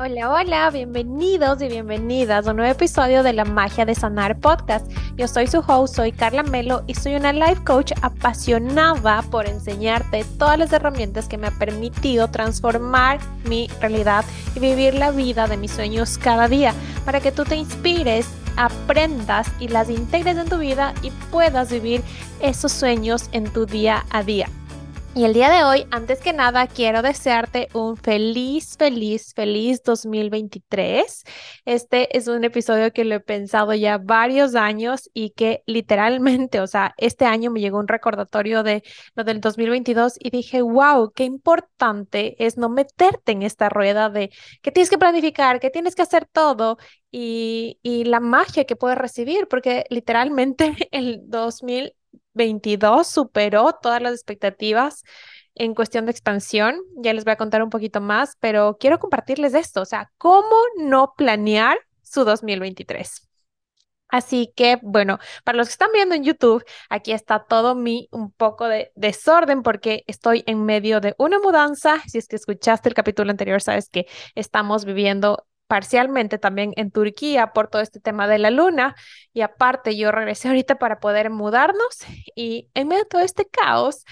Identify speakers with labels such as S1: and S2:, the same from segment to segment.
S1: Hola, hola, bienvenidos y bienvenidas a un nuevo episodio de La Magia de Sanar Podcast. Yo soy su host, soy Carla Melo y soy una life coach apasionada por enseñarte todas las herramientas que me ha permitido transformar mi realidad y vivir la vida de mis sueños cada día para que tú te inspires, aprendas y las integres en tu vida y puedas vivir esos sueños en tu día a día. Y el día de hoy, antes que nada, quiero desearte un feliz, feliz, feliz 2023. Este es un episodio que lo he pensado ya varios años y que literalmente, o sea, este año me llegó un recordatorio de lo del 2022 y dije, wow, qué importante es no meterte en esta rueda de que tienes que planificar, que tienes que hacer todo y, la magia que puedes recibir, porque literalmente el 2000 22 superó todas las expectativas en cuestión de expansión. Ya les voy a contar un poquito más, pero quiero compartirles esto, o sea, cómo no planear su 2023. Así que, bueno, para los que están viendo en YouTube, aquí está todo mi un poco de desorden porque estoy en medio de una mudanza. Si es que escuchaste el capítulo anterior, sabes que estamos viviendo parcialmente también en Turquía por todo este tema de la luna. Y aparte yo regresé ahorita para poder mudarnos y en medio de todo este caos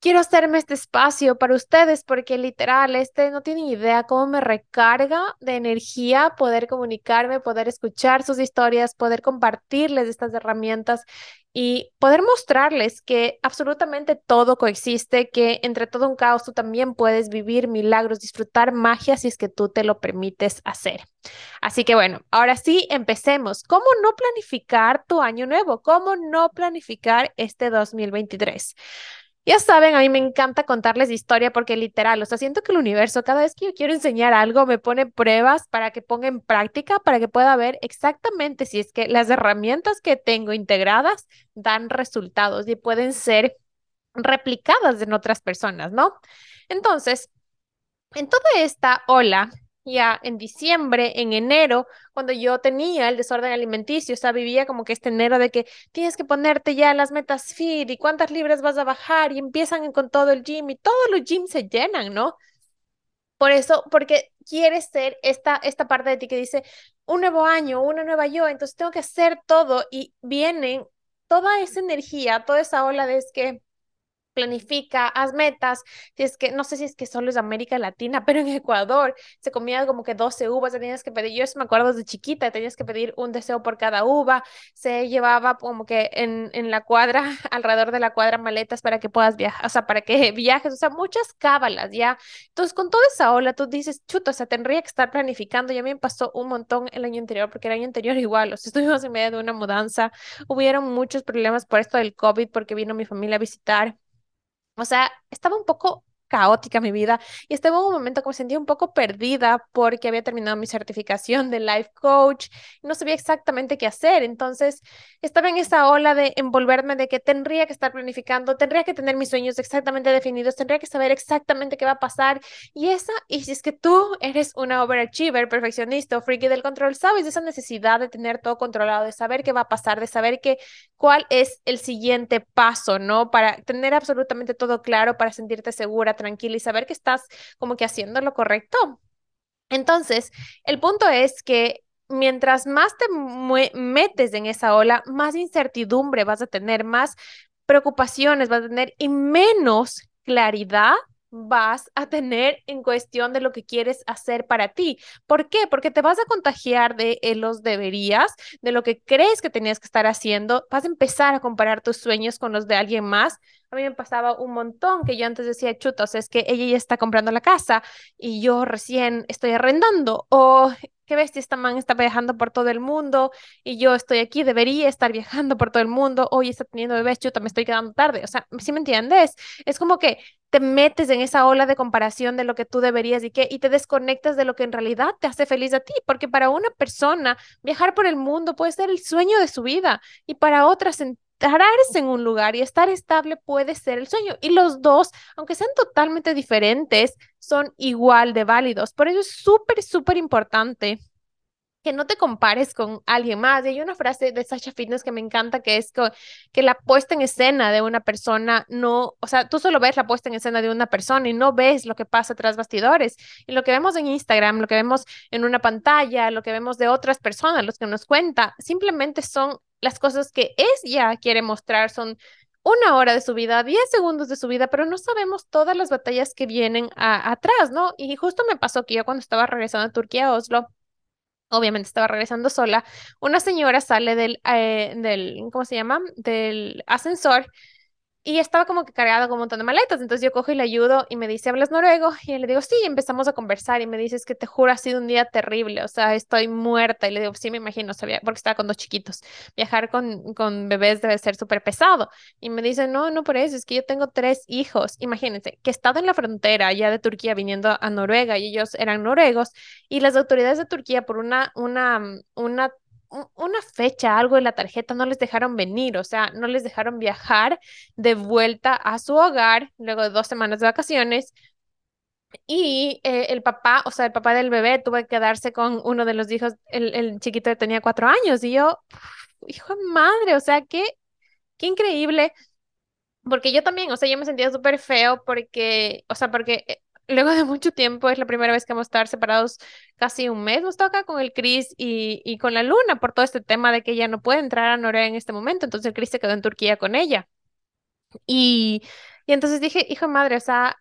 S1: quiero hacerme este espacio para ustedes porque literal, este no tienen idea cómo me recarga de energía poder comunicarme, poder escuchar sus historias, poder compartirles estas herramientas y poder mostrarles que absolutamente todo coexiste, que entre todo un caos tú también puedes vivir milagros, disfrutar magia si es que tú te lo permites hacer. Así que bueno, ahora sí, empecemos. ¿Cómo no planificar tu año nuevo? ¿Cómo no planificar este 2023? Ya saben, a mí me encanta contarles historia porque literal, o sea, siento que el universo, cada vez que yo quiero enseñar algo, me pone pruebas para que ponga en práctica, para que pueda ver exactamente si es que las herramientas que tengo integradas dan resultados y pueden ser replicadas en otras personas, ¿no? Entonces, en toda esta ola ya en diciembre, en enero, cuando yo tenía el desorden alimenticio, o sea, vivía como que este enero de que tienes que ponerte ya las metas fit y cuántas libras vas a bajar y empiezan con todo el gym y todos los gyms se llenan, ¿no? Por eso, porque quieres ser esta, esta parte de ti que dice un nuevo año, una nueva yo, entonces tengo que hacer todo y vienen toda esa energía, toda esa ola de es que planifica, haz metas, si es que, no sé si es que solo es América Latina, pero en Ecuador se comía como que 12 uvas, tenías que pedir, yo me acuerdo desde chiquita, tenías que pedir un deseo por cada uva, se llevaba como que en, en la cuadra, alrededor de la cuadra maletas para que puedas viajar, o sea, para que viajes, o sea, muchas cábalas, ¿ya? Entonces, con toda esa ola, tú dices, chuto, o sea, tendría que estar planificando, y a mí me pasó un montón el año anterior, porque el año anterior igual, o sea, estuvimos en medio de una mudanza, hubieron muchos problemas por esto del COVID, porque vino mi familia a visitar, o sea, estaba un poco caótica mi vida y estaba en un momento que me sentía un poco perdida porque había terminado mi certificación de life coach y no sabía exactamente qué hacer. Entonces estaba en esa ola de envolverme de que tendría que estar planificando, tendría que tener mis sueños exactamente definidos, tendría que saber exactamente qué va a pasar. Y esa, y si es que tú eres una overachiever, perfeccionista o freaky del control, sabes esa necesidad de tener todo controlado, de saber qué va a pasar, de saber que, cuál es el siguiente paso, ¿no? Para tener absolutamente todo claro, para sentirte segura tranquila y saber que estás como que haciendo lo correcto. Entonces, el punto es que mientras más te metes en esa ola, más incertidumbre vas a tener, más preocupaciones vas a tener y menos claridad vas a tener en cuestión de lo que quieres hacer para ti. ¿Por qué? Porque te vas a contagiar de eh, los deberías, de lo que crees que tenías que estar haciendo, vas a empezar a comparar tus sueños con los de alguien más. A mí me pasaba un montón que yo antes decía, chutos, es que ella ya está comprando la casa y yo recién estoy arrendando o qué bestia, esta man está viajando por todo el mundo y yo estoy aquí, debería estar viajando por todo el mundo, hoy está teniendo bebés, chuta, me estoy quedando tarde. O sea, ¿sí me entiendes? Es como que te metes en esa ola de comparación de lo que tú deberías y que y te desconectas de lo que en realidad te hace feliz a ti, porque para una persona viajar por el mundo puede ser el sueño de su vida y para otra sentarse en un lugar y estar estable puede ser el sueño. Y los dos, aunque sean totalmente diferentes, son igual de válidos. Por eso es súper, súper importante que no te compares con alguien más. Y hay una frase de Sasha Fitness que me encanta, que es que, que, la puesta en escena de una persona no, o sea, tú solo ves la puesta en escena de una persona y no ves lo que pasa tras bastidores. Y lo que vemos en Instagram, lo que vemos en una pantalla, lo que vemos de otras personas, los que nos cuenta, simplemente son las cosas que ella quiere mostrar, son una hora de su vida, 10 segundos de su vida, pero no sabemos todas las batallas que vienen atrás, ¿no? Y justo me pasó que yo cuando estaba regresando a Turquía, a Oslo, obviamente estaba regresando sola, una señora sale del, eh, del, ¿cómo se llama? Del ascensor y estaba como que cargada con un montón de maletas. Entonces yo cojo y le ayudo y me dice, ¿hablas noruego? Y le digo, sí, empezamos a conversar y me dice, es que te juro, ha sido un día terrible, o sea, estoy muerta. Y le digo, sí, me imagino, sabía, porque estaba con dos chiquitos. Viajar con, con bebés debe ser súper pesado. Y me dice, no, no por eso, es que yo tengo tres hijos. Imagínense, que he estado en la frontera ya de Turquía viniendo a Noruega y ellos eran noruegos y las autoridades de Turquía por una, una, una una fecha, algo en la tarjeta, no les dejaron venir, o sea, no les dejaron viajar de vuelta a su hogar luego de dos semanas de vacaciones. Y eh, el papá, o sea, el papá del bebé tuvo que quedarse con uno de los hijos, el, el chiquito tenía cuatro años, y yo, hijo de madre, o sea, qué, qué increíble, porque yo también, o sea, yo me sentía súper feo porque, o sea, porque eh, luego de mucho tiempo, es la primera vez que vamos a estar separados casi un mes. Nos toca con el Chris y, y con la Luna por todo este tema de que ella no puede entrar a Noruega en este momento. Entonces el Chris se quedó en Turquía con ella. Y, y entonces dije, hijo de madre, o sea,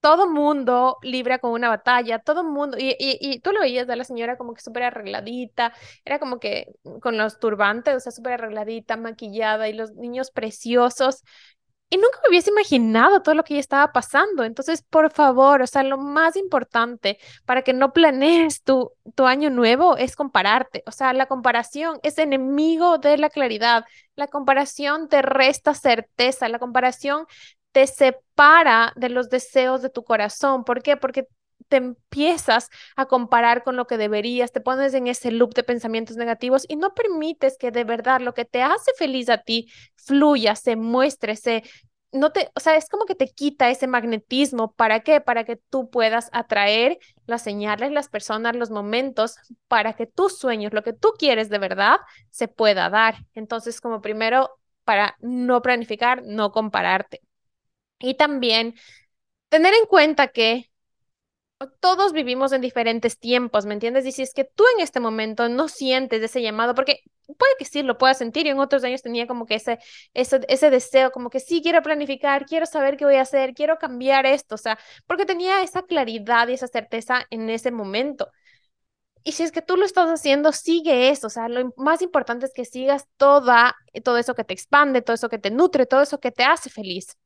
S1: todo mundo libra con una batalla, todo mundo, y, y, y tú lo veías de la señora como que súper arregladita, era como que con los turbantes, o sea, súper arregladita, maquillada y los niños preciosos. Y nunca me hubiese imaginado todo lo que ya estaba pasando. Entonces, por favor, o sea, lo más importante para que no planees tu, tu año nuevo es compararte. O sea, la comparación es enemigo de la claridad. La comparación te resta certeza. La comparación te separa de los deseos de tu corazón. ¿Por qué? Porque te empiezas a comparar con lo que deberías, te pones en ese loop de pensamientos negativos y no permites que de verdad lo que te hace feliz a ti fluya, se muestre, se no te, o sea, es como que te quita ese magnetismo. ¿Para qué? Para que tú puedas atraer las señales, las personas, los momentos, para que tus sueños, lo que tú quieres de verdad, se pueda dar. Entonces, como primero, para no planificar, no compararte. Y también tener en cuenta que todos vivimos en diferentes tiempos, ¿me entiendes? Y si es que tú en este momento no sientes ese llamado, porque puede que sí lo puedas sentir, y en otros años tenía como que ese, ese, ese deseo, como que sí quiero planificar, quiero saber qué voy a hacer, quiero cambiar esto, o sea, porque tenía esa claridad y esa certeza en ese momento. Y si es que tú lo estás haciendo, sigue eso, o sea, lo más importante es que sigas toda, todo eso que te expande, todo eso que te nutre, todo eso que te hace feliz.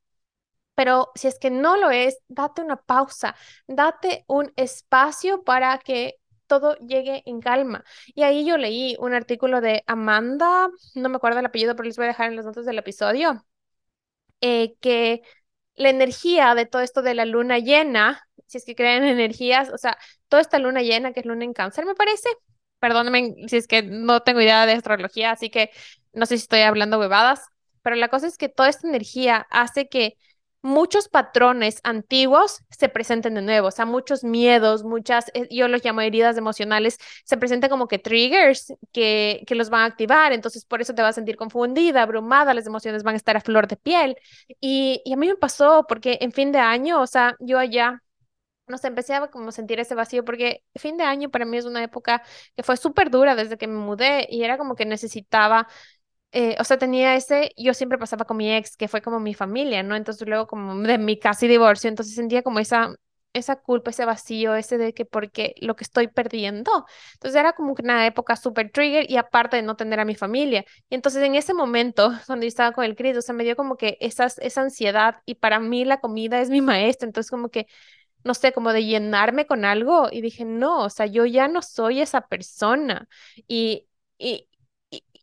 S1: Pero si es que no lo es, date una pausa, date un espacio para que todo llegue en calma. Y ahí yo leí un artículo de Amanda, no me acuerdo el apellido, pero les voy a dejar en las notas del episodio, eh, que la energía de todo esto de la luna llena, si es que creen energías, o sea, toda esta luna llena que es luna en cáncer, me parece, perdónenme si es que no tengo idea de astrología, así que no sé si estoy hablando huevadas, pero la cosa es que toda esta energía hace que muchos patrones antiguos se presenten de nuevo, o sea, muchos miedos, muchas, eh, yo los llamo heridas emocionales, se presentan como que triggers que, que los van a activar, entonces por eso te vas a sentir confundida, abrumada, las emociones van a estar a flor de piel. Y, y a mí me pasó porque en fin de año, o sea, yo allá no sé, empecé a como sentir ese vacío porque fin de año para mí es una época que fue súper dura desde que me mudé y era como que necesitaba eh, o sea, tenía ese, yo siempre pasaba con mi ex, que fue como mi familia, ¿no? Entonces luego como de mi casi divorcio, entonces sentía como esa, esa culpa, ese vacío, ese de que porque lo que estoy perdiendo. Entonces era como una época súper trigger y aparte de no tener a mi familia. Y entonces en ese momento, cuando yo estaba con el Cristo, o sea, me dio como que esas, esa ansiedad y para mí la comida es mi maestra, entonces como que no sé, como de llenarme con algo y dije, no, o sea, yo ya no soy esa persona. Y, y,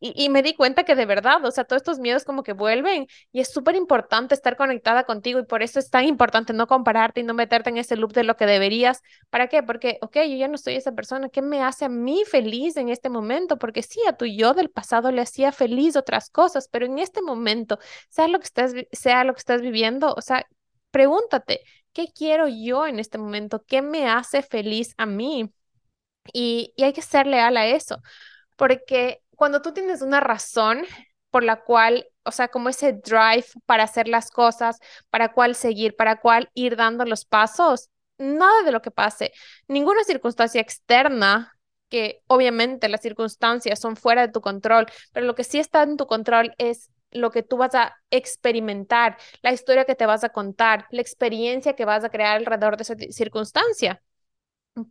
S1: y, me di cuenta que de verdad, o sea, todos estos miedos como que vuelven y es súper importante estar conectada contigo y por eso es tan importante no compararte y no meterte en ese loop de lo que deberías. ¿Para qué? Porque, ok, yo ya no soy esa persona, ¿qué me hace a mí feliz en este momento? Porque sí, a tu yo del pasado le hacía feliz otras cosas, pero en este momento, sea lo que estás, sea lo que estás viviendo, o sea, pregúntate, ¿qué quiero yo en este momento? ¿Qué me hace feliz a mí? Y, y hay que ser leal a eso, porque cuando tú tienes una razón por la cual, o sea, como ese drive para hacer las cosas, para cuál seguir, para cuál ir dando los pasos, nada de lo que pase, ninguna circunstancia externa que obviamente las circunstancias son fuera de tu control, pero lo que sí está en tu control es lo que tú vas a experimentar, la historia que te vas a contar, la experiencia que vas a crear alrededor de esa circunstancia.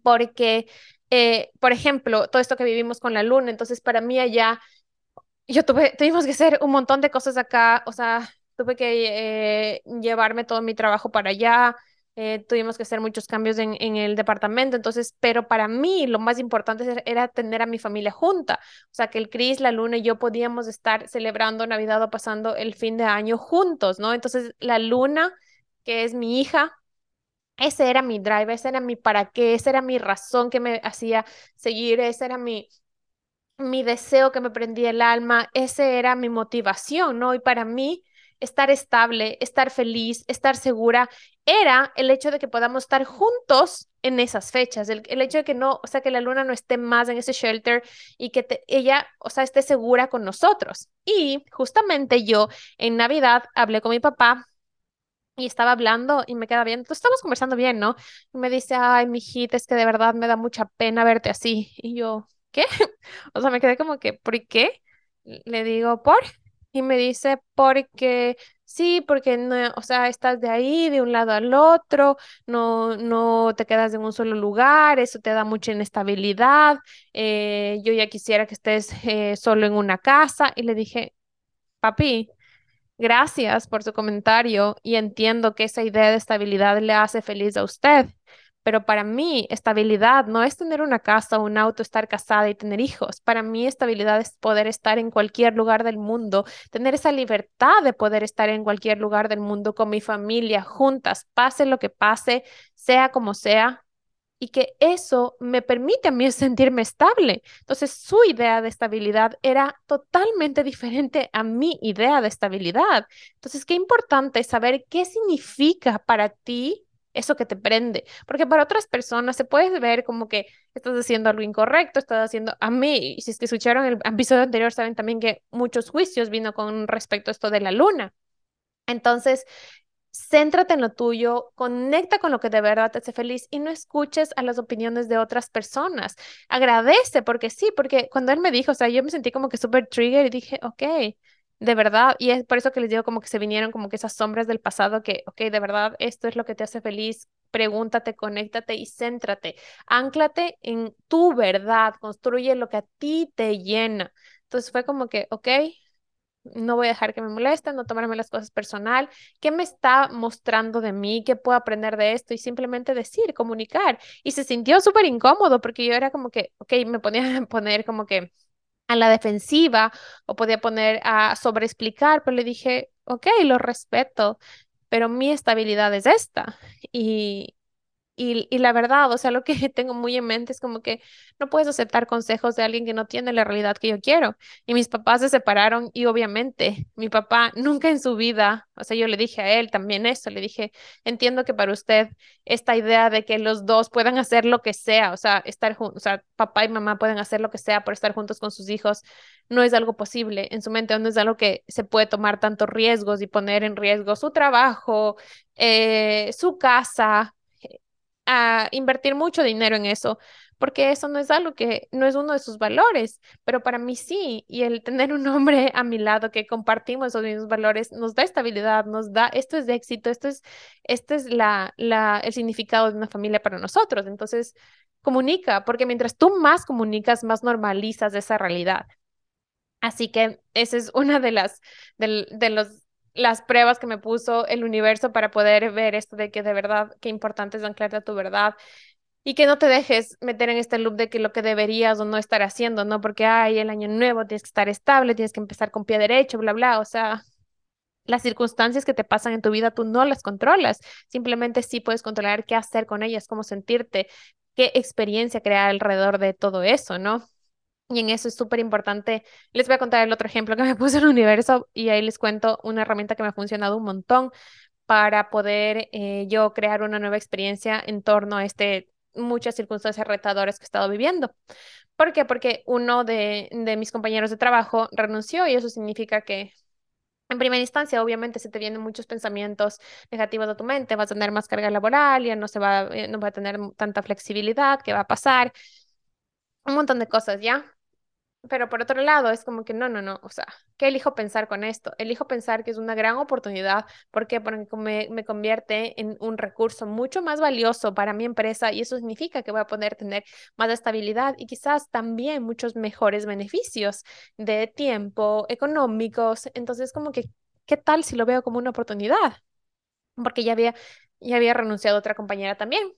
S1: Porque, eh, por ejemplo, todo esto que vivimos con la luna, entonces para mí allá, yo tuve, tuvimos que hacer un montón de cosas acá, o sea, tuve que eh, llevarme todo mi trabajo para allá, eh, tuvimos que hacer muchos cambios en, en, el departamento, entonces, pero para mí lo más importante era tener a mi familia junta, o sea, que el Cris, la Luna y yo podíamos estar celebrando Navidad o pasando el fin de año juntos, ¿no? Entonces, la Luna, que es mi hija, ese era mi drive, ese era mi para qué, esa era mi razón que me hacía seguir, ese era mi, mi deseo que me prendía el alma, ese era mi motivación, ¿no? Y para mí, estar estable, estar feliz, estar segura, era el hecho de que podamos estar juntos en esas fechas, el, hecho de que no, o sea, que la luna no esté más en ese shelter y que ella, o sea, esté segura con nosotros. Y justamente yo en Navidad hablé con mi papá y estaba hablando y me queda bien, entonces estamos conversando bien, ¿no? Y me dice, ay, mijita, es que de verdad me da mucha pena verte así. Y yo, ¿qué? O sea, me quedé como que, ¿por qué? Le digo, ¿por? Y me dice, porque sí, porque no, o sea, estás de ahí, de un lado al otro, no, no te quedas en un solo lugar, eso te da mucha inestabilidad, eh, yo ya quisiera que estés eh, solo en una casa. Y le dije, papi, gracias por su comentario y entiendo que esa idea de estabilidad le hace feliz a usted. Pero para mí, estabilidad no es tener una casa, un auto, estar casada y tener hijos. Para mí, estabilidad es poder estar en cualquier lugar del mundo, tener esa libertad de poder estar en cualquier lugar del mundo con mi familia, juntas, pase lo que pase, sea como sea, y que eso me permite a mí sentirme estable. Entonces, su idea de estabilidad era totalmente diferente a mi idea de estabilidad. Entonces, qué importante saber qué significa para ti eso que te prende, porque para otras personas se puede ver como que estás haciendo algo incorrecto, estás haciendo a mí, si es que escucharon el episodio anterior, saben también que muchos juicios vino con respecto a esto de la luna. Entonces, céntrate en lo tuyo, conecta con lo que de verdad te hace feliz y no escuches a las opiniones de otras personas. Agradece, porque sí, porque cuando él me dijo, o sea, yo me sentí como que súper trigger y dije, ok, de verdad, y es por eso que les digo como que se vinieron como que esas sombras del pasado que, ok, de verdad, esto es lo que te hace feliz, pregúntate, conéctate y céntrate, anclate en tu verdad, construye lo que a ti te llena. Entonces fue como que, ok, no voy a dejar que me molesten, no tomarme las cosas personal, qué me está mostrando de mí, qué puedo aprender de esto y simplemente decir, comunicar. Y se sintió súper incómodo porque yo era como que, ok, me ponía a poner como que a la defensiva o podía poner a sobreexplicar, pero le dije, ok, lo respeto, pero mi estabilidad es esta. Y, y, la verdad, o sea, lo que tengo muy en mente es como que no puedes aceptar consejos de alguien que no tiene la realidad que yo quiero. Y mis papás se separaron y obviamente mi papá nunca en su vida, o sea, yo le dije a él también eso, le dije, entiendo que para usted esta idea de que los dos puedan hacer lo que sea, o sea, estar juntos, o sea, papá y mamá pueden hacer lo que sea por estar juntos con sus hijos, no es algo posible en su mente, no es algo que se puede tomar tantos riesgos y poner en riesgo su trabajo, eh, su casa a invertir mucho dinero en eso, porque eso no es algo que no es uno de sus valores, pero para mí sí, y el tener un hombre a mi lado que compartimos esos mismos valores nos da estabilidad, nos da, esto es de éxito, esto es, este es la, el significado de una familia para nosotros. Entonces, comunica, porque mientras tú más comunicas, más normalizas esa realidad. Así que esa es una de las, de los las pruebas que me puso el universo para poder ver esto de que de verdad, qué importante es anclarte a tu verdad y que no te dejes meter en este loop de que lo que deberías o no estar haciendo, ¿no? Porque, hay el año nuevo tienes que estar estable, tienes que empezar con pie derecho, bla, bla, o sea, las circunstancias que te pasan en tu vida tú no las controlas, simplemente sí puedes controlar qué hacer con ellas, cómo sentirte, qué experiencia crear alrededor de todo eso, ¿no? Y en eso es súper importante. Les voy a contar el otro ejemplo que me puse en el universo y ahí les cuento una herramienta que me ha funcionado un montón para poder eh, yo crear una nueva experiencia en torno a este muchas circunstancias retadoras que he estado viviendo. ¿Por qué? Porque uno de, de mis compañeros de trabajo renunció y eso significa que en primera instancia, obviamente, se te vienen muchos pensamientos negativos a tu mente, vas a tener más carga laboral, ya no se va, eh, no va a tener tanta flexibilidad, ¿qué va a pasar? Un montón de cosas, ¿ya? Pero por otro lado, es como que no, no, no, o sea, ¿qué elijo pensar con esto? Elijo pensar que es una gran oportunidad, ¿por qué? Porque me, me convierte en un recurso mucho más valioso para mi empresa y eso significa que voy a poder tener más estabilidad y quizás también muchos mejores beneficios de tiempo, económicos. Entonces, como que, ¿qué tal si lo veo como una oportunidad? Porque ya había, ya había renunciado otra compañera también.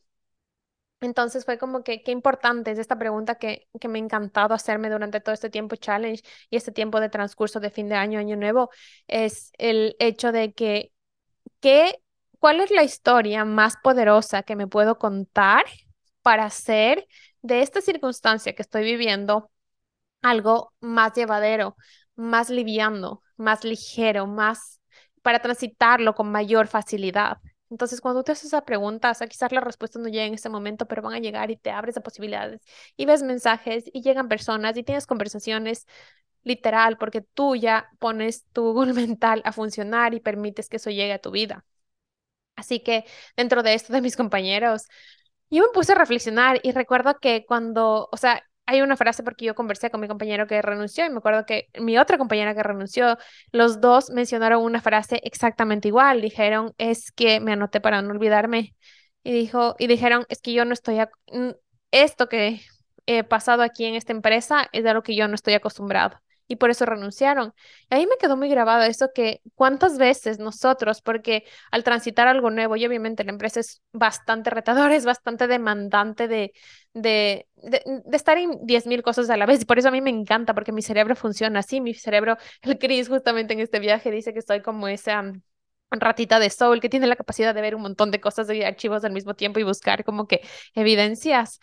S1: Entonces fue como que qué importante es esta pregunta que, que me ha encantado hacerme durante todo este tiempo challenge y este tiempo de transcurso de fin de año, año nuevo, es el hecho de que, ¿qué, ¿cuál es la historia más poderosa que me puedo contar para hacer de esta circunstancia que estoy viviendo algo más llevadero, más liviano, más ligero, más para transitarlo con mayor facilidad? Entonces, cuando te haces esa pregunta, o sea, quizás la respuesta no llega en ese momento, pero van a llegar y te abres a posibilidades y ves mensajes y llegan personas y tienes conversaciones literal, porque tú ya pones tu Google mental a funcionar y permites que eso llegue a tu vida. Así que dentro de esto de mis compañeros, yo me puse a reflexionar y recuerdo que cuando, o sea, hay una frase porque yo conversé con mi compañero que renunció y me acuerdo que mi otra compañera que renunció, los dos mencionaron una frase exactamente igual. Dijeron, es que me anoté para no olvidarme. Y, dijo, y dijeron, es que yo no estoy, esto que he pasado aquí en esta empresa es de lo que yo no estoy acostumbrado y por eso renunciaron. Y ahí me quedó muy grabado eso que cuántas veces nosotros, porque al transitar algo nuevo, y obviamente la empresa es bastante retadora, es bastante demandante de, de, de, estar en 10.000 cosas a la vez, y por eso a mí me encanta, porque mi cerebro funciona así, mi cerebro, el Chris justamente en este viaje dice que estoy como esa ratita de soul que tiene la capacidad de ver un montón de cosas y archivos al mismo tiempo y buscar como que evidencias.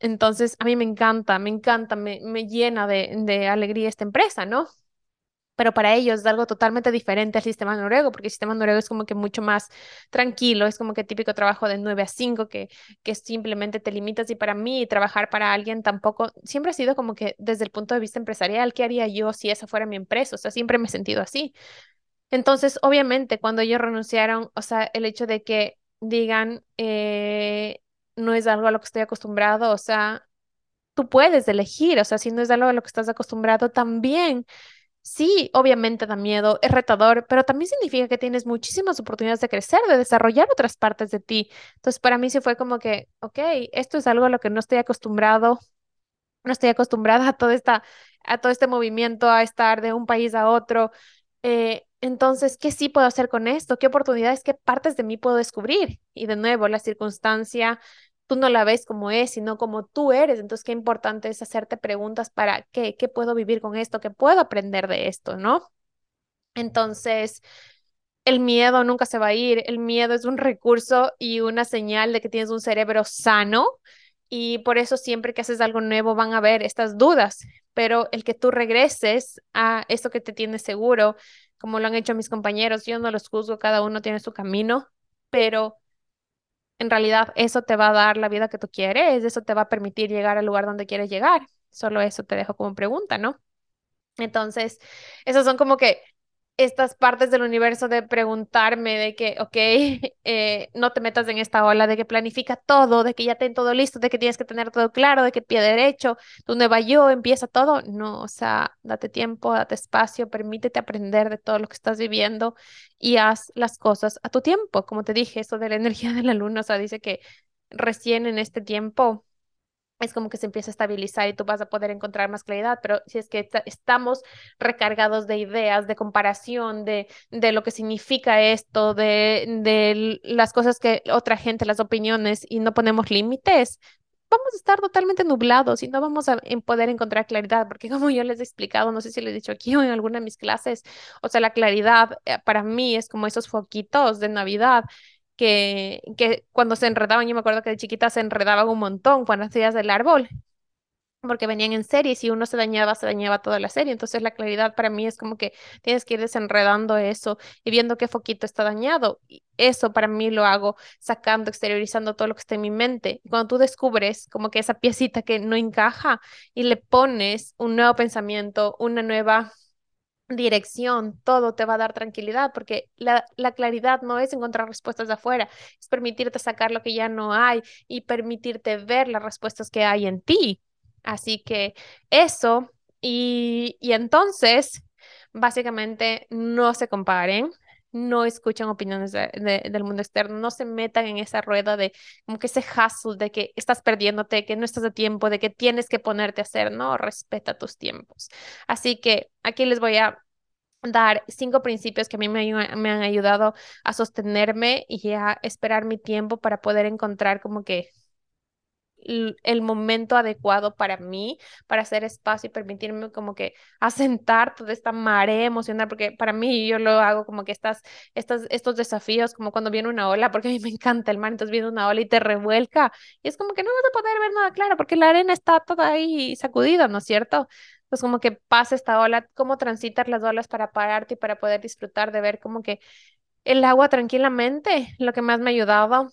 S1: Entonces, a mí me encanta, me encanta, me, me llena de, de alegría esta empresa, ¿no? pero para ellos es algo totalmente diferente al sistema noruego, porque el sistema noruego es como que mucho más tranquilo, es como que típico trabajo de 9 a 5, que, que simplemente te limitas y para mí trabajar para alguien tampoco, siempre ha sido como que desde el punto de vista empresarial, ¿qué haría yo si esa fuera mi empresa? O sea, siempre me he sentido así. Entonces, obviamente, cuando ellos renunciaron, o sea, el hecho de que digan, eh, no es algo a lo que estoy acostumbrado, o sea, tú puedes elegir, o sea, si no es algo a lo que estás acostumbrado, también. Sí, obviamente da miedo, es retador, pero también significa que tienes muchísimas oportunidades de crecer, de desarrollar otras partes de ti. Entonces, para mí sí fue como que, ok, esto es algo a lo que no estoy acostumbrado, no estoy acostumbrada a todo, esta, a todo este movimiento, a estar de un país a otro. Eh, entonces, ¿qué sí puedo hacer con esto? ¿Qué oportunidades, qué partes de mí puedo descubrir? Y de nuevo, la circunstancia, tú no la ves como es, sino como tú eres. Entonces, qué importante es hacerte preguntas para qué, qué puedo vivir con esto, qué puedo aprender de esto, ¿no? Entonces, el miedo nunca se va a ir. El miedo es un recurso y una señal de que tienes un cerebro sano y por eso siempre que haces algo nuevo van a haber estas dudas, pero el que tú regreses a esto que te tiene seguro, como lo han hecho mis compañeros. Yo no los juzgo, cada uno tiene su camino, pero en realidad eso te va a dar la vida que tú quieres, eso te va a permitir llegar al lugar donde quieres llegar. Solo eso te dejo como pregunta, ¿no? Entonces, esos son como que estas partes del universo de preguntarme de que, ok, eh, no te metas en esta ola, de que planifica todo, de que ya ten todo listo, de que tienes que tener todo claro, de que pie derecho, tu nueva yo empieza todo. No, o sea, date tiempo, date espacio, permítete aprender de todo lo que estás viviendo y haz las cosas a tu tiempo. Como te dije, eso de la energía de la luna, o sea, dice que recién en este tiempo es como que se empieza a estabilizar y tú vas a poder encontrar más claridad, pero si es que estamos recargados de ideas, de comparación, de, de lo que significa esto, de, de las cosas que otra gente, las opiniones, y no ponemos límites, vamos a estar totalmente nublados y no vamos a poder encontrar claridad, porque como yo les he explicado, no sé si les he dicho aquí o en alguna de mis clases, o sea, la claridad eh, para mí es como esos foquitos de Navidad que, cuando se enredaban, yo me acuerdo que de chiquita se enredaban un montón cuando hacías el árbol. porque venían en serie y si uno se dañaba, se dañaba toda la serie. Entonces la claridad para mí es como que tienes que ir desenredando eso y viendo qué foquito está dañado. Y eso para mí lo hago sacando, exteriorizando todo lo que está en mi mente. Y cuando tú descubres como que esa piecita que no encaja y le pones un nuevo pensamiento, una nueva dirección, todo te va a dar tranquilidad, porque la, la, claridad no es encontrar respuestas de afuera, es permitirte sacar lo que ya no hay y permitirte ver las respuestas que hay en ti. Así que eso, y, y entonces, básicamente, no se comparen, no escuchen opiniones de, del mundo externo, no se metan en esa rueda de como que ese hustle de que estás perdiéndote, que no estás a tiempo, de que tienes que ponerte a hacer, no, respeta tus tiempos. Así que aquí les voy a dar cinco principios que a mí me, me han ayudado a sostenerme y a esperar mi tiempo para poder encontrar como que el momento adecuado para mí, para hacer espacio y permitirme como que asentar toda esta marea emocional, porque para mí yo lo hago como que estas, estos desafíos, como cuando viene una ola, porque a mí me encanta el mar, entonces viene una ola y te revuelca, y es como que no vas a poder ver nada claro, porque la arena está toda ahí sacudida, ¿no es cierto? Pues como que pasa esta ola, cómo transitar las olas para pararte y para poder disfrutar de ver como que el agua tranquilamente, lo que más me ayudaba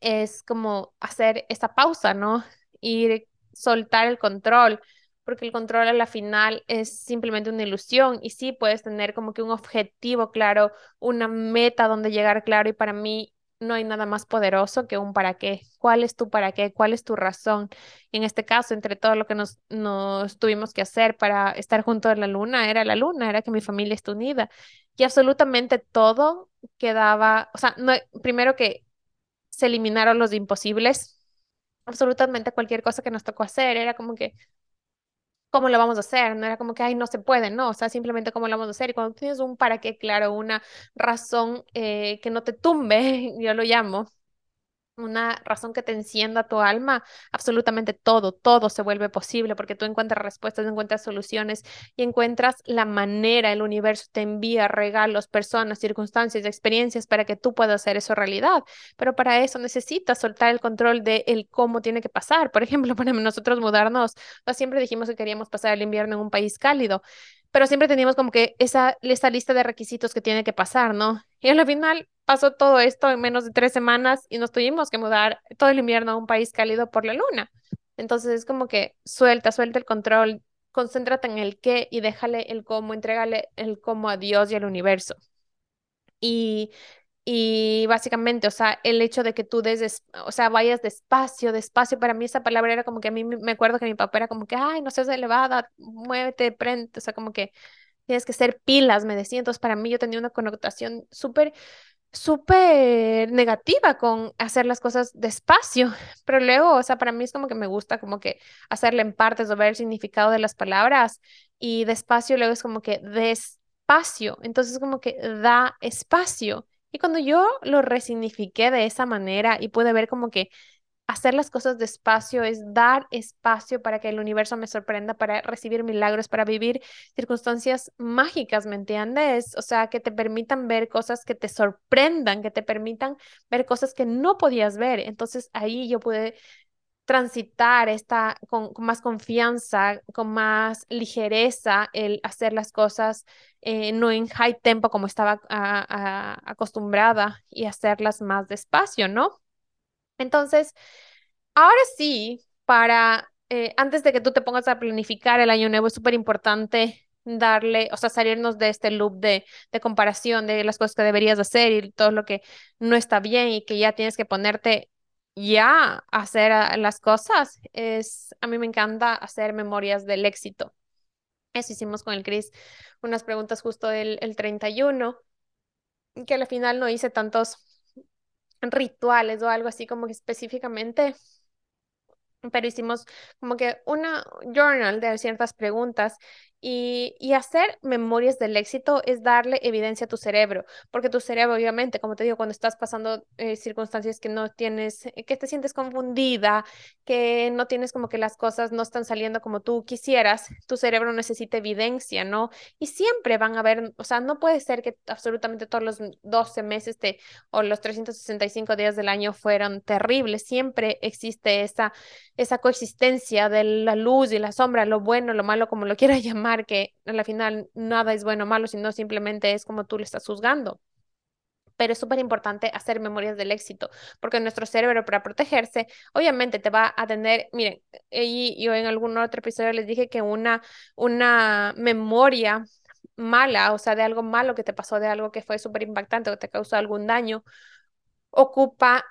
S1: es como hacer esa pausa, ¿no? Ir soltar el control, porque el control a la final es simplemente una ilusión y sí puedes tener como que un objetivo claro, una meta donde llegar claro y para mí no hay nada más poderoso que un para qué. ¿Cuál es tu para qué? ¿Cuál es tu razón? en este caso, entre todo lo que nos, nos tuvimos que hacer para estar junto a la luna, era la luna, era que mi familia esté unida. Y absolutamente todo quedaba, o sea, primero que se eliminaron los imposibles. Absolutamente cualquier cosa que nos tocó hacer era como que, ¿cómo lo vamos a hacer? No era como que, ay, no se puede, no, o sea, simplemente cómo lo vamos a hacer. Y cuando tienes un para qué, claro, una razón eh, que no te tumbe, yo lo llamo, una razón que te encienda tu alma, absolutamente todo, todo se vuelve posible porque tú encuentras respuestas, encuentras soluciones y encuentras la manera, el universo te envía regalos, personas, circunstancias, experiencias para que tú puedas hacer eso realidad. Pero para eso necesitas soltar el control de el cómo tiene que pasar. Por ejemplo, para nosotros mudarnos, siempre dijimos que queríamos pasar el invierno en un país cálido pero siempre teníamos como que esa, esa lista de requisitos que tiene que pasar, ¿no? Y al final pasó todo esto en menos de tres semanas y nos tuvimos que mudar todo el invierno a un país cálido por la luna. Entonces es como que suelta, suelta el control, concéntrate en el qué y déjale el cómo, entrégale el cómo a Dios y al universo. Y y básicamente, o sea, el hecho de que tú des, o sea, vayas despacio, despacio, para mí esa palabra era como que a mí me acuerdo que mi papá era como que, ay, no seas elevada, muévete, prende, o sea, como que tienes que ser pilas, me decía. Entonces, para mí yo tenía una connotación súper, súper negativa con hacer las cosas despacio, pero luego, o sea, para mí es como que me gusta como que hacerle en partes o ver el significado de las palabras y despacio luego es como que despacio, entonces como que da espacio. Y cuando yo lo resignifiqué de esa manera y pude ver como que hacer las cosas despacio es dar espacio para que el universo me sorprenda, para recibir milagros, para vivir circunstancias mágicas, ¿me entiendes? O sea, que te permitan ver cosas que te sorprendan, que te permitan ver cosas que no podías ver. Entonces ahí yo pude transitar esta con, más confianza, con más ligereza, el hacer las cosas eh, no en high tempo como estaba acostumbrada y hacerlas más despacio, ¿no? Entonces, ahora sí, para eh, antes de que tú te pongas a planificar el año nuevo, es súper importante darle, o sea, salirnos de este loop de, de comparación de las cosas que deberías hacer y todo lo que no está bien y que ya tienes que ponerte ya hacer ah, las cosas. Es, a mí me encanta hacer memorias del éxito. Eso hicimos con el Chris, unas preguntas justo del el 31, que al final no hice tantos rituales o algo así como que específicamente, pero hicimos como que una journal de ciertas preguntas Y, hacer memorias del éxito es darle evidencia a tu cerebro, porque tu cerebro, obviamente, como te digo, cuando estás pasando eh, circunstancias que no tienes, eh, que te sientes confundida, que no tienes como que las cosas no están saliendo como tú quisieras, tu cerebro necesita evidencia, ¿no? Y siempre van a haber, o sea, no puede ser que absolutamente todos los 12 meses te, o los 365 días del año fueron terribles, siempre existe esa, esa coexistencia de la luz y la sombra, lo bueno, lo malo, como lo quieras llamar que a la final nada es bueno o malo, sino simplemente es como tú le estás juzgando. Pero es súper importante hacer memorias del éxito, porque nuestro cerebro para protegerse, obviamente te va a tener, miren, y yo en algún otro episodio les dije que una, una memoria mala, o sea, de algo malo que te pasó, de algo que fue súper impactante o te causó algún daño, ocupa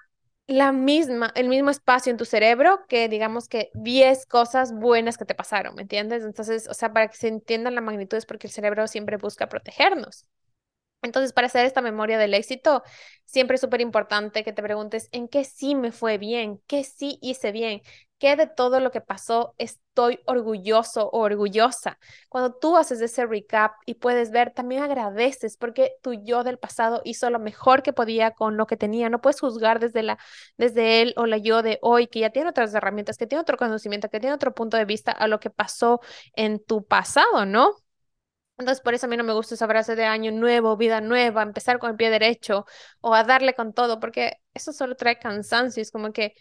S1: la misma, el mismo espacio en tu cerebro que digamos que 10 cosas buenas que te pasaron, ¿me entiendes? Entonces, o sea, para que se entiendan la magnitud es porque el cerebro siempre busca protegernos. Entonces, para hacer esta memoria del éxito, siempre es súper importante que te preguntes en qué sí me fue bien, qué sí hice bien, qué de todo lo que pasó estoy orgulloso o orgullosa. Cuando tú haces ese recap y puedes ver, también agradeces porque tu yo del pasado hizo lo mejor que podía con lo que tenía. No puedes juzgar desde, la, desde él o la yo de hoy, que ya tiene otras herramientas, que tiene otro conocimiento, que tiene otro punto de vista a lo que pasó en tu pasado, ¿no? Entonces, por eso a mí no me gusta esa frase de año nuevo, vida nueva, empezar con el pie derecho o a darle con todo, porque eso solo trae cansancio. Es como que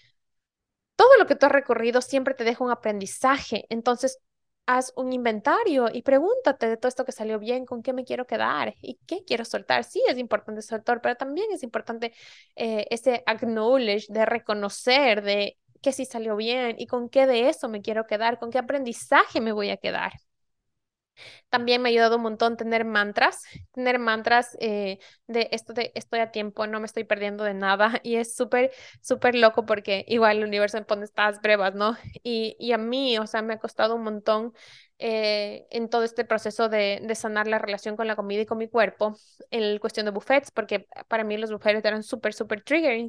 S1: todo lo que tú has recorrido siempre te deja un aprendizaje. Entonces, haz un inventario y pregúntate de todo esto que salió bien, con qué me quiero quedar y qué quiero soltar. Sí, es importante soltar, pero también es importante eh, ese acknowledge de reconocer de qué sí salió bien y con qué de eso me quiero quedar, con qué aprendizaje me voy a quedar. También me ha ayudado un montón tener mantras, tener mantras eh, de esto de estoy a tiempo, no me estoy perdiendo de nada y es súper, súper loco porque igual el universo me pone estas pruebas, ¿no? Y, y a mí, o sea, me ha costado un montón eh, en todo este proceso de, de, sanar la relación con la comida y con mi cuerpo, en cuestión de buffets, porque para mí los buffets eran súper, súper triggering.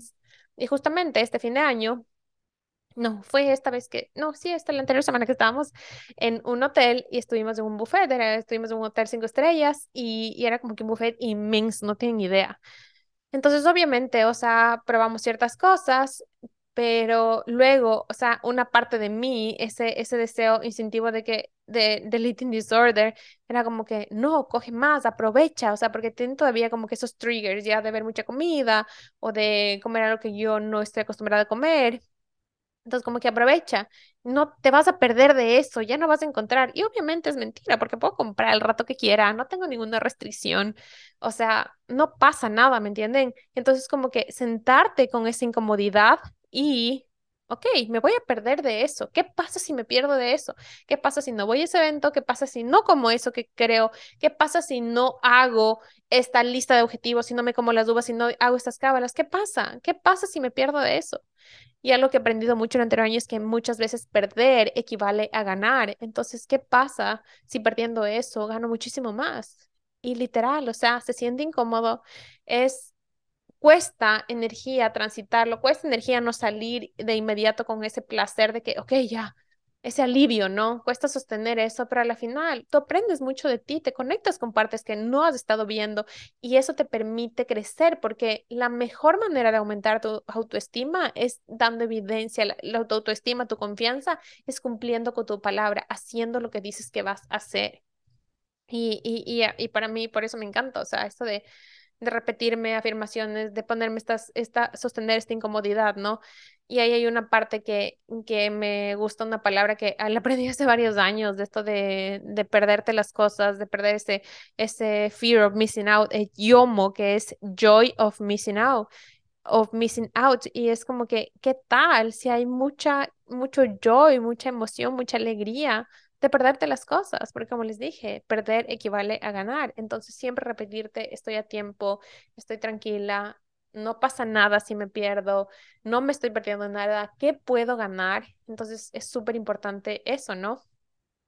S1: Y justamente este fin de año no, fue esta vez que, no, sí, esta la anterior semana que estábamos en un hotel y estuvimos en un buffet, era, estuvimos en un hotel cinco estrellas y, era como que un buffet inmenso, no tienen idea. Entonces, obviamente, o sea, probamos ciertas cosas, pero luego, o sea, una parte de mí, ese, ese deseo instintivo de que, de, del eating disorder, era como que, no, coge más, aprovecha, o sea, porque tienen todavía como que esos triggers ya de ver mucha comida o de comer algo que yo no estoy acostumbrada a comer. Entonces, como que aprovecha, no te vas a perder de eso, ya no vas a encontrar. Y obviamente es mentira, porque puedo comprar el rato que quiera, no tengo ninguna restricción, o sea, no pasa nada, ¿me entienden? Entonces, como que sentarte con esa incomodidad y, ok, me voy a perder de eso. ¿Qué pasa si me pierdo de eso? ¿Qué pasa si no voy a ese evento? ¿Qué pasa si no como eso que creo? ¿Qué pasa si no hago esta lista de objetivos, si no me como las uvas, si no hago estas cábalas? ¿Qué pasa? ¿Qué pasa si me pierdo de eso? Y algo que he aprendido mucho en el anterior año es que muchas veces perder equivale a ganar. Entonces, ¿qué pasa si perdiendo eso gano muchísimo más? Y literal, o sea, se siente incómodo, es cuesta energía transitarlo, cuesta energía no salir de inmediato con ese placer de que, ok, ya, ese alivio, ¿no? Cuesta sostener eso, pero a la final tú aprendes mucho de ti, te conectas con partes que no has estado viendo y eso te permite crecer porque la mejor manera de aumentar tu autoestima es dando evidencia, la, autoestima, tu confianza es cumpliendo con tu palabra, haciendo lo que dices que vas a hacer. Y, y, y, y para mí, por eso me encanta, o sea, esto de de repetirme afirmaciones, de ponerme estas, esta, sostener esta incomodidad, ¿no? Y ahí hay una parte que, que me gusta una palabra que la aprendí hace varios años, de esto de, de perderte las cosas, de perder ese, ese fear of missing out, el YOMO, que es joy of missing out of missing out y es como que qué tal si hay mucha mucho joy, mucha emoción, mucha alegría de perderte las cosas, porque como les dije, perder equivale a ganar. Entonces siempre repetirte, estoy a tiempo, estoy tranquila, no pasa nada si me pierdo, no me estoy perdiendo nada, ¿qué puedo ganar? Entonces es súper importante eso, ¿no?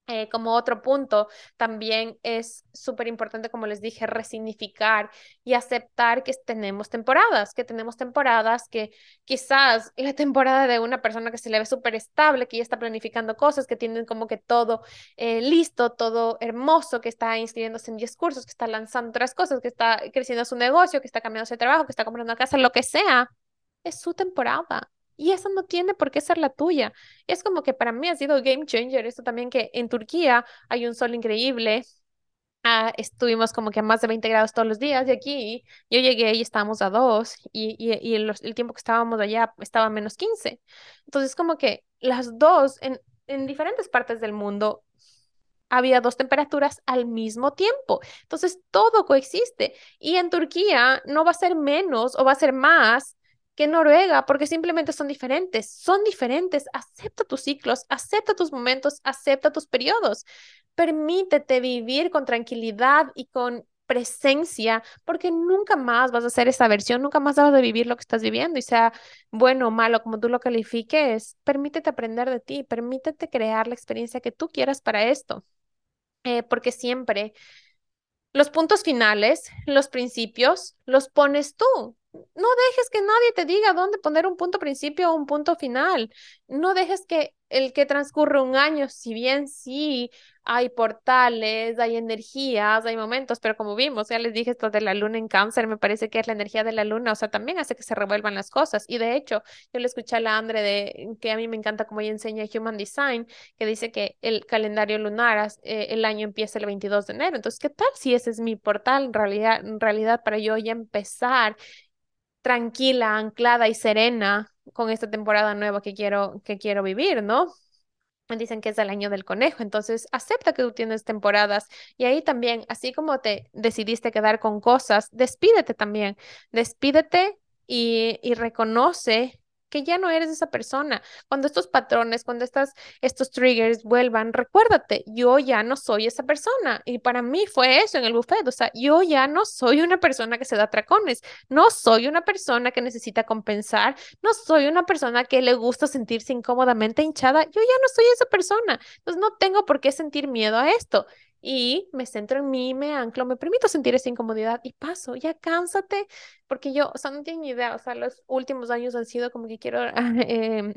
S1: Eh, como otro punto, también es súper importante, como les dije, resignificar y aceptar que tenemos temporadas, que tenemos temporadas que quizás la temporada de una persona que se le ve súper estable, que ya está planificando cosas, que tienen como que todo eh, listo, todo hermoso, que está inscribiéndose en 10 cursos, que está lanzando otras cosas, que está creciendo su negocio, que está cambiando de trabajo, que está comprando una casa, lo que sea, es su temporada y esa no tiene por qué ser la tuya. Es como que para mí ha sido game changer esto también que en Turquía hay un sol increíble. Ah, estuvimos como que a más de 20 grados todos los días y aquí yo llegué y estábamos a 2 y, y, el, tiempo que estábamos allá estaba a menos 15. Entonces como que las dos en, en diferentes partes del mundo había dos temperaturas al mismo tiempo. Entonces todo coexiste y en Turquía no va a ser menos o va a ser más que Noruega, porque simplemente son diferentes, son diferentes. Acepta tus ciclos, acepta tus momentos, acepta tus periodos. Permítete vivir con tranquilidad y con presencia, porque nunca más vas a hacer esa versión, nunca más vas a vivir lo que estás viviendo, y sea bueno o malo, como tú lo califiques, permítete aprender de ti, permítete crear la experiencia que tú quieras para esto, eh, porque siempre los puntos finales, los principios, los pones tú no dejes que nadie te diga dónde poner un punto principio o un punto final. No dejes que el que transcurre un año, si bien sí hay portales, hay energías, hay momentos, pero como vimos, ya les dije esto de la luna en cáncer, me parece que es la energía de la luna, o sea, también hace que se revuelvan las cosas. Y de hecho, yo le escuché a la Andre de que a mí me encanta como ella enseña Human Design, que dice que el calendario lunar, eh, el año empieza el 22 de enero. Entonces, ¿qué tal si ese es mi portal en realidad, en realidad para yo ya empezar tranquila, anclada y serena con esta temporada nueva que quiero, que quiero vivir, ¿no? Dicen que es el año del conejo, entonces acepta que tú tienes temporadas y ahí también, así como te decidiste quedar con cosas, despídete también, despídete y, y reconoce que ya no eres esa persona. Cuando estos patrones, cuando estas, estos triggers vuelvan, recuérdate, yo ya no soy esa persona. Y para mí fue eso en el buffet, o sea, yo ya no soy una persona que se da tracones, no soy una persona que necesita compensar, no soy una persona que le gusta sentirse incómodamente hinchada, yo ya no soy esa persona. Entonces no tengo por qué sentir miedo a esto y me centro en mí, me anclo, me permito sentir esa incomodidad y paso, ya cánsate, porque yo, o sea, no ni idea, o sea, los últimos años han sido como que quiero eh,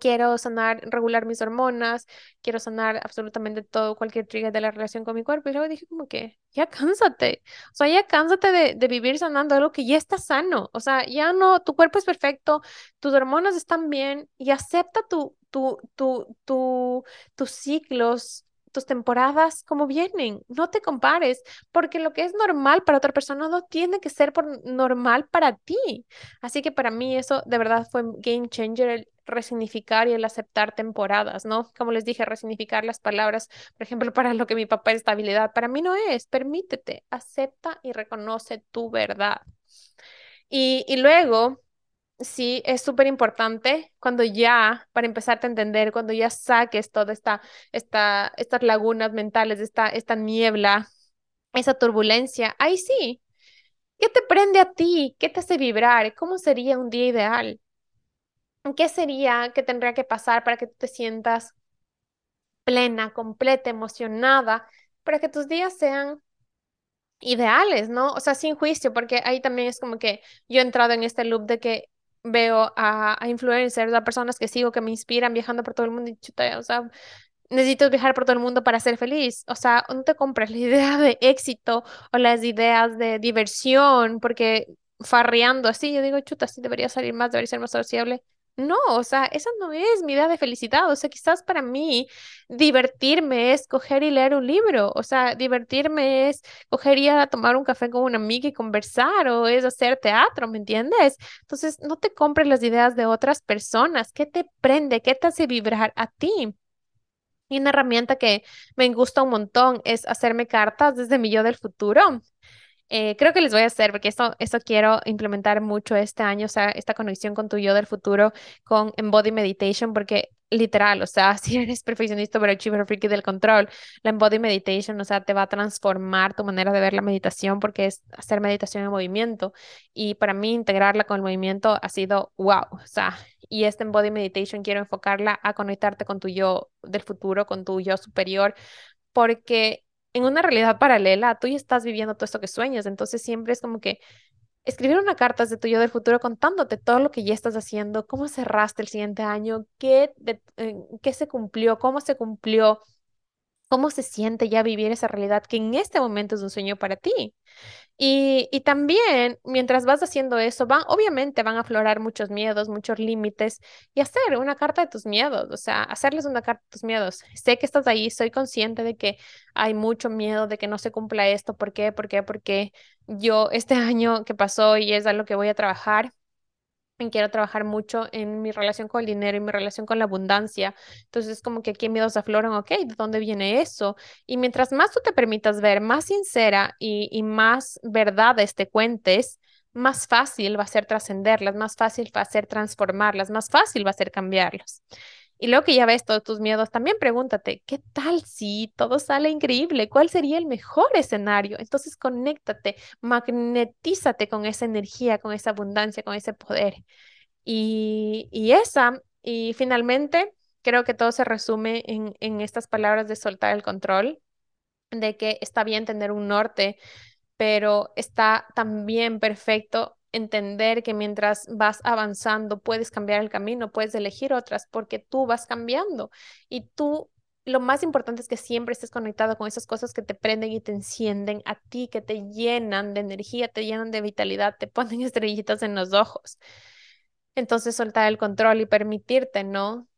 S1: quiero sanar, regular mis hormonas, quiero sanar absolutamente todo, cualquier trigger de la relación con mi cuerpo. Y luego dije como que, ya cánsate, o sea, ya cánsate de, de vivir sanando algo que ya está sano, o sea, ya no, tu cuerpo es perfecto, tus hormonas están bien y acepta tu, tu, tu, tu, tus ciclos tus temporadas como vienen, no te compares, porque lo que es normal para otra persona no tiene que ser por normal para ti. Así que para mí eso de verdad fue game changer el resignificar y el aceptar temporadas, ¿no? Como les dije, resignificar las palabras, por ejemplo, para lo que mi papá es estabilidad, para mí no es, permítete, acepta y reconoce tu verdad. Y, y luego sí es súper importante cuando ya, para empezarte a entender, cuando ya saques toda esta, esta, estas lagunas mentales, esta, esta niebla, esa turbulencia, ahí sí. ¿Qué te prende a ti? ¿Qué te hace vibrar? ¿Cómo sería un día ideal? ¿Qué sería que tendría que pasar para que tú te sientas plena, completa, emocionada, para que tus días sean ideales, ¿no? O sea, sin juicio, porque ahí también es como que yo he entrado en este loop de que veo a, a influencers, a personas que sigo que me inspiran viajando por todo el mundo y chuta, o sea, necesito viajar por todo el mundo para ser feliz. O sea, no te compras la idea de éxito o las ideas de diversión, porque farreando así, yo digo, chuta, sí debería salir más, debería ser más sociable. No, o sea, esa no es mi idea de felicidad. O sea, quizás para mí divertirme es coger y leer un libro. O sea, divertirme es coger y tomar un café con una amiga y conversar o es hacer teatro, ¿me entiendes? Entonces, no te compres las ideas de otras personas. ¿Qué te prende? ¿Qué te hace vibrar a ti? Y una herramienta que me gusta un montón es hacerme cartas desde mi yo del futuro. Eh, creo que les voy a hacer, porque esto, esto quiero implementar mucho este año, o sea, esta conexión con tu yo del futuro, con Embody Meditation, porque literal, o sea, si eres perfeccionista, pero chivo freaky del control, la Embody Meditation, o sea, te va a transformar tu manera de ver la meditación, porque es hacer meditación en movimiento. Y para mí, integrarla con el movimiento ha sido wow, o sea, y este Body Meditation quiero enfocarla a conectarte con tu yo del futuro, con tu yo superior, porque en una realidad paralela tú ya estás viviendo todo esto que sueñas, entonces siempre es como que escribir una carta de tu yo del futuro contándote todo lo que ya estás haciendo, cómo cerraste el siguiente año, qué, eh, qué se cumplió, cómo se cumplió, cómo se siente ya vivir esa realidad que en este momento es un sueño para ti. Y, y, también, mientras vas haciendo eso, van, obviamente van a aflorar muchos miedos, muchos límites, y hacer una carta de tus miedos, o sea, hacerles una carta de tus miedos. Sé que estás ahí, soy consciente de que hay mucho miedo de que no se cumpla esto. ¿Por qué? ¿Por qué? Porque yo este año que pasó y es a lo que voy a trabajar, quiero trabajar mucho en mi relación con el dinero y mi relación con la abundancia. Entonces, es como que aquí miedos afloran, ok, ¿de dónde viene eso? Y mientras más tú te permitas ver, más sincera y, y más verdades te cuentes, más fácil va a ser trascenderlas, más fácil va a ser transformarlas, más fácil va a ser cambiarlas. Y luego que ya ves todos tus miedos, también pregúntate, ¿qué tal si todo sale increíble? ¿Cuál sería el mejor escenario? Entonces conéctate, magnetízate con esa energía, con esa abundancia, con ese poder. Y, y esa, y finalmente, creo que todo se resume en, en estas palabras de soltar el control, de que está bien tener un norte, pero está también perfecto entender que mientras vas avanzando puedes cambiar el camino, puedes elegir otras porque tú vas cambiando y tú lo más importante es que siempre estés conectado con esas cosas que te prenden y te encienden a ti, que te llenan de energía, te llenan de vitalidad, te ponen estrellitas en los ojos. Entonces soltar el control y permitirte, ¿no?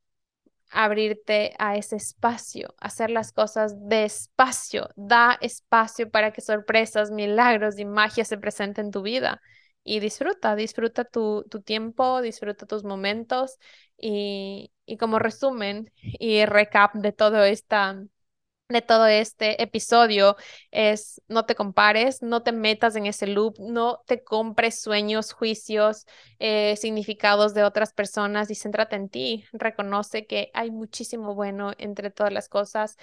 S1: abrirte a ese espacio, hacer las cosas despacio, da espacio para que sorpresas, milagros y magia se presenten en tu vida y disfruta, disfruta tu, tu tiempo, disfruta tus momentos y, y, como resumen y recap de todo esta de todo este episodio es no te compares, no te metas en ese loop, no te compres sueños, juicios, eh, significados de otras personas y céntrate en ti. Reconoce que hay muchísimo bueno entre todas las cosas.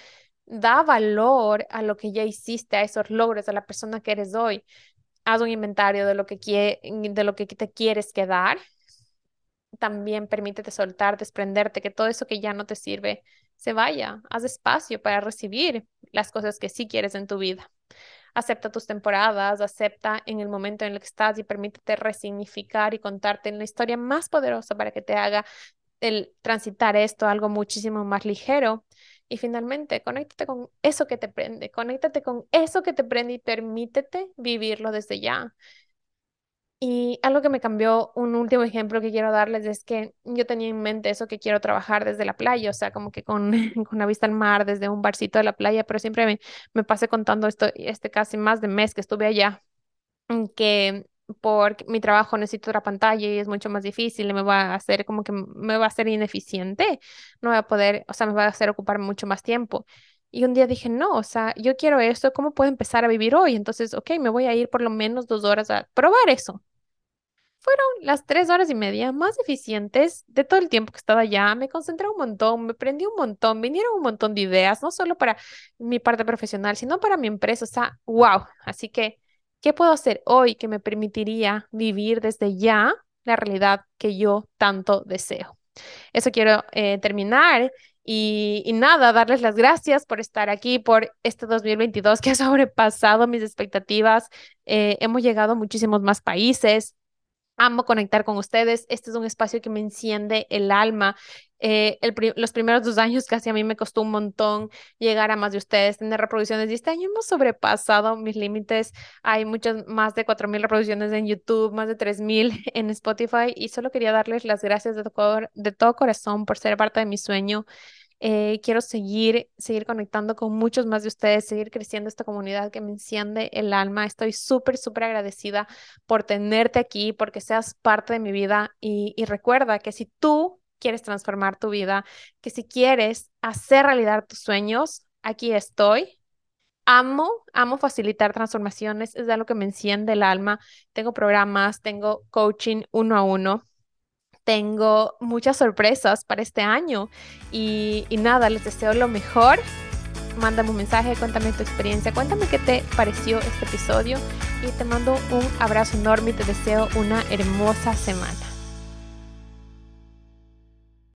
S1: Da valor a lo que ya hiciste, a esos logros, a la persona que eres hoy haz un inventario de lo que, de lo que te quieres quedar. También permítete soltar, desprenderte, que todo eso que ya no te sirve se vaya. Haz espacio para recibir las cosas que sí quieres en tu vida. Acepta tus temporadas, acepta en el momento en el que estás y permítete resignificar y contarte la historia más poderosa para que te haga el transitar esto algo muchísimo más ligero y finalmente, conéctate con eso que te prende, conéctate con eso que te prende y permítete vivirlo desde ya. Y algo que me cambió, un último ejemplo que quiero darles es que yo tenía en mente eso que quiero trabajar desde la playa, o sea, como que con, con la vista al mar, desde un barcito de la playa, pero siempre me, me pasé contando esto, este casi más de mes que estuve allá, que por mi trabajo necesito otra pantalla y es mucho más difícil y me va a hacer como que me va a hacer ineficiente, no voy a poder, o sea, me va a hacer ocupar mucho más tiempo. Y un día dije, no, o sea, yo quiero esto, ¿cómo puedo empezar a vivir hoy? Entonces, ok, me voy a ir por lo menos dos horas a probar eso. Fueron las tres horas y media más eficientes de todo el tiempo que estaba allá. Me concentré un montón, me prendí un montón, vinieron un montón de ideas, no solo para mi parte profesional, sino para mi empresa. O sea, wow. Así que ¿Qué puedo hacer hoy que me permitiría vivir desde ya la realidad que yo tanto deseo? Eso quiero eh, terminar y, nada, darles las gracias por estar aquí, por este 2022 que ha sobrepasado mis expectativas. Eh, hemos llegado a muchísimos más países. Amo conectar con ustedes. Este es un espacio que me enciende el alma. Eh, los primeros dos años casi a mí me costó un montón llegar a más de ustedes, tener reproducciones y este año hemos sobrepasado mis límites. Hay muchas más de 4.000 reproducciones en YouTube, más de 3.000 en Spotify y solo quería darles las gracias de de todo corazón por ser parte de mi sueño. Eh, quiero seguir, seguir conectando con muchos más de ustedes, seguir creciendo esta comunidad que me enciende el alma. Estoy súper, súper agradecida por tenerte aquí, porque seas parte de mi vida. Y, y recuerda que si tú quieres transformar tu vida, que si quieres hacer realidad tus sueños, aquí estoy. Amo, amo facilitar transformaciones, es algo que me enciende el alma. Tengo programas, tengo coaching uno a uno tengo muchas sorpresas para este año y, nada, les deseo lo mejor. Mándame un mensaje, cuéntame tu experiencia, cuéntame qué te pareció este episodio y te mando un abrazo enorme y te deseo una hermosa semana.